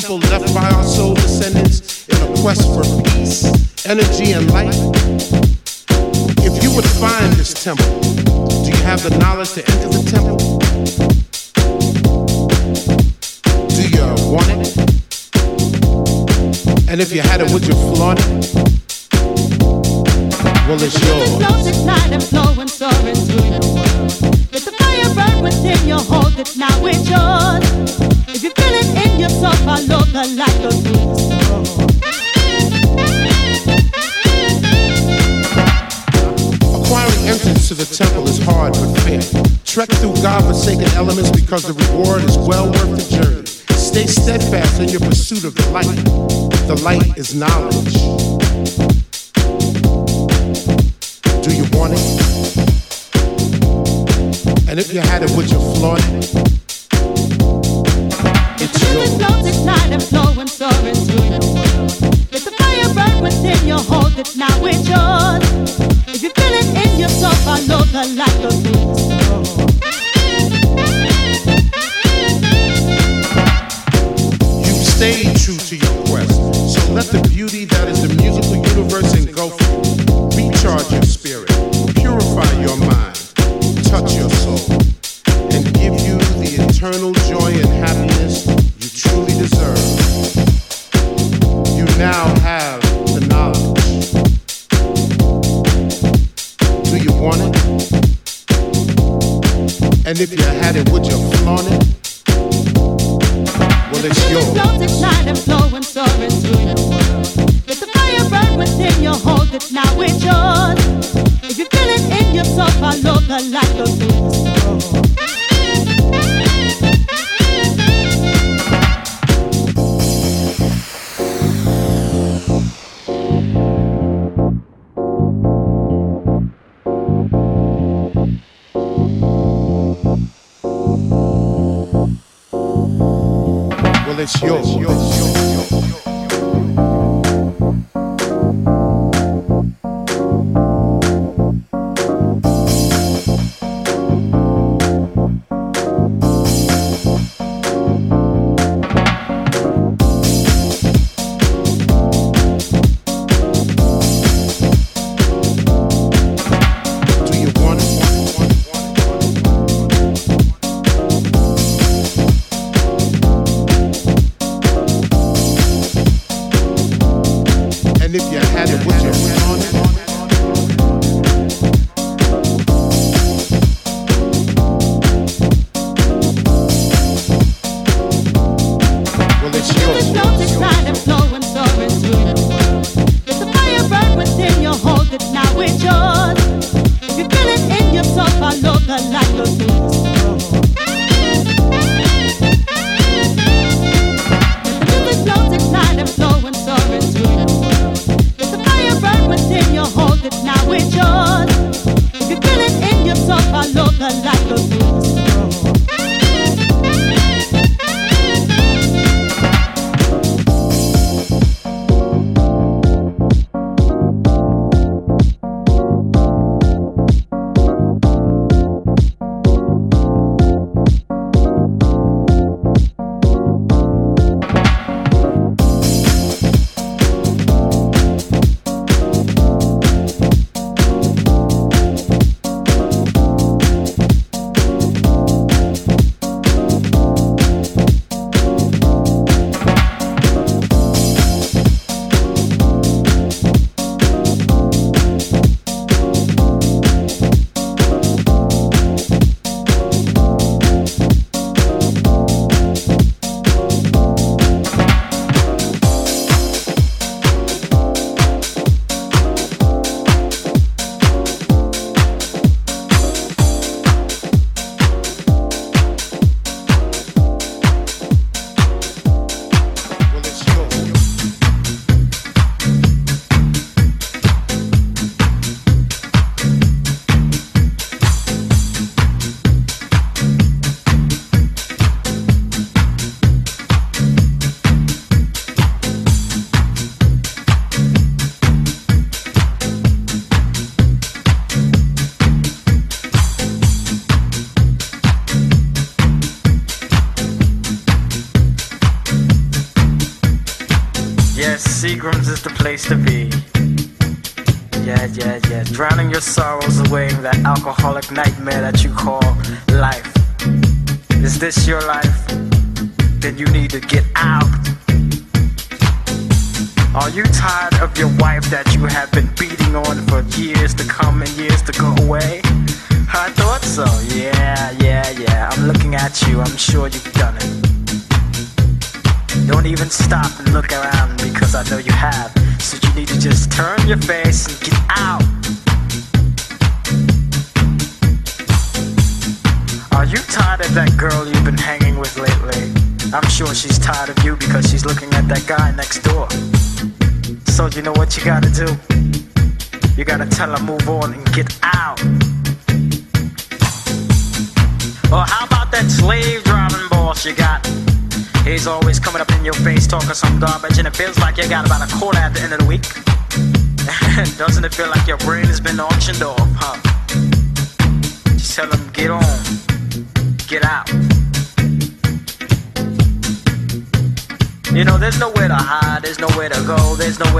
dungeonous To the temple is hard but fair. Trek through God-forsaken elements because the reward is well worth the journey. Stay steadfast in your pursuit of the light. The light is knowledge. Do you want it? And if you had it, would you flaunt it? It's yours. and flowing, soaring your world. Let the fire burn within you, hold it now, it's yours. Follow the light, go through. You stayed true to your quest, so let the beauty that is the Yo.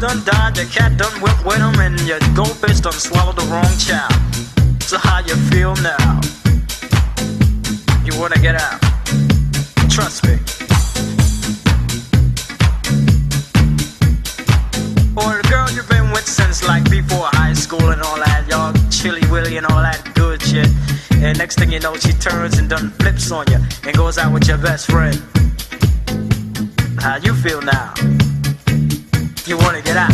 done died, your cat done went with him, and your goldfish done swallowed the wrong child. So how you feel now? You wanna get out? Trust me. Or the girl you've been with since like before high school and all that, y'all chilly willy and all that good shit. And next thing you know, she turns and done flips on you and goes out with your best friend. How you feel now? You wanna get out?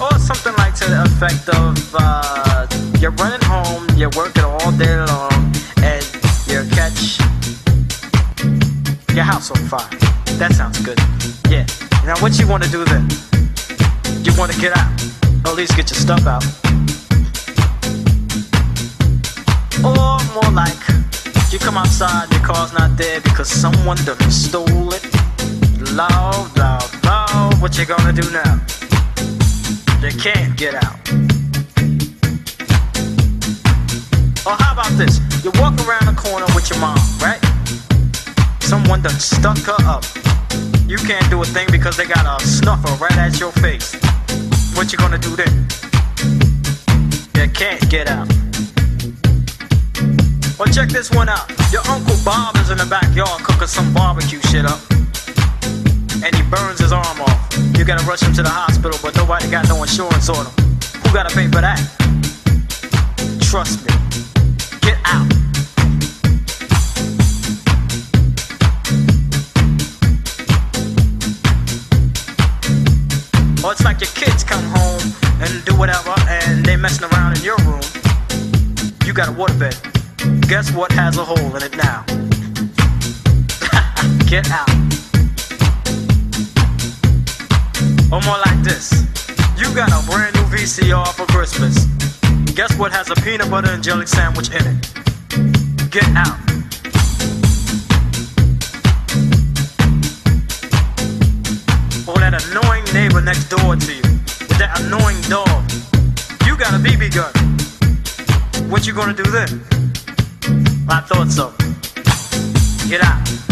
Or something like to the effect of uh, you're running home, you're working all day long, and you catch your house on fire. That sounds good. Yeah. Now what you wanna do then? You wanna get out? At least get your stuff out. Or more like you come outside, your car's not there because someone done stole it. Love, love, love, what you gonna do now? They can't get out. Or how about this? You walk around the corner with your mom, right? Someone done stuck her up. You can't do a thing because they got a snuffer right at your face. What you gonna do then? You can't get out. Well, check this one out. Your Uncle Bob is in the backyard cooking some barbecue shit up. And he burns his arm off. You gotta rush him to the hospital, but nobody got no insurance on him. Who gotta pay for that? Trust me. Get out. Or it's like your kids come home and do whatever and they messing around in your room. You got a waterbed. Guess what has a hole in it now? Get out. Or more like this. You got a brand new VCR for Christmas. Guess what has a peanut butter and jelly sandwich in it? Get out. Or that annoying neighbor next door to you. That annoying dog. You got a BB gun. What you gonna do then? I thought so. Get out.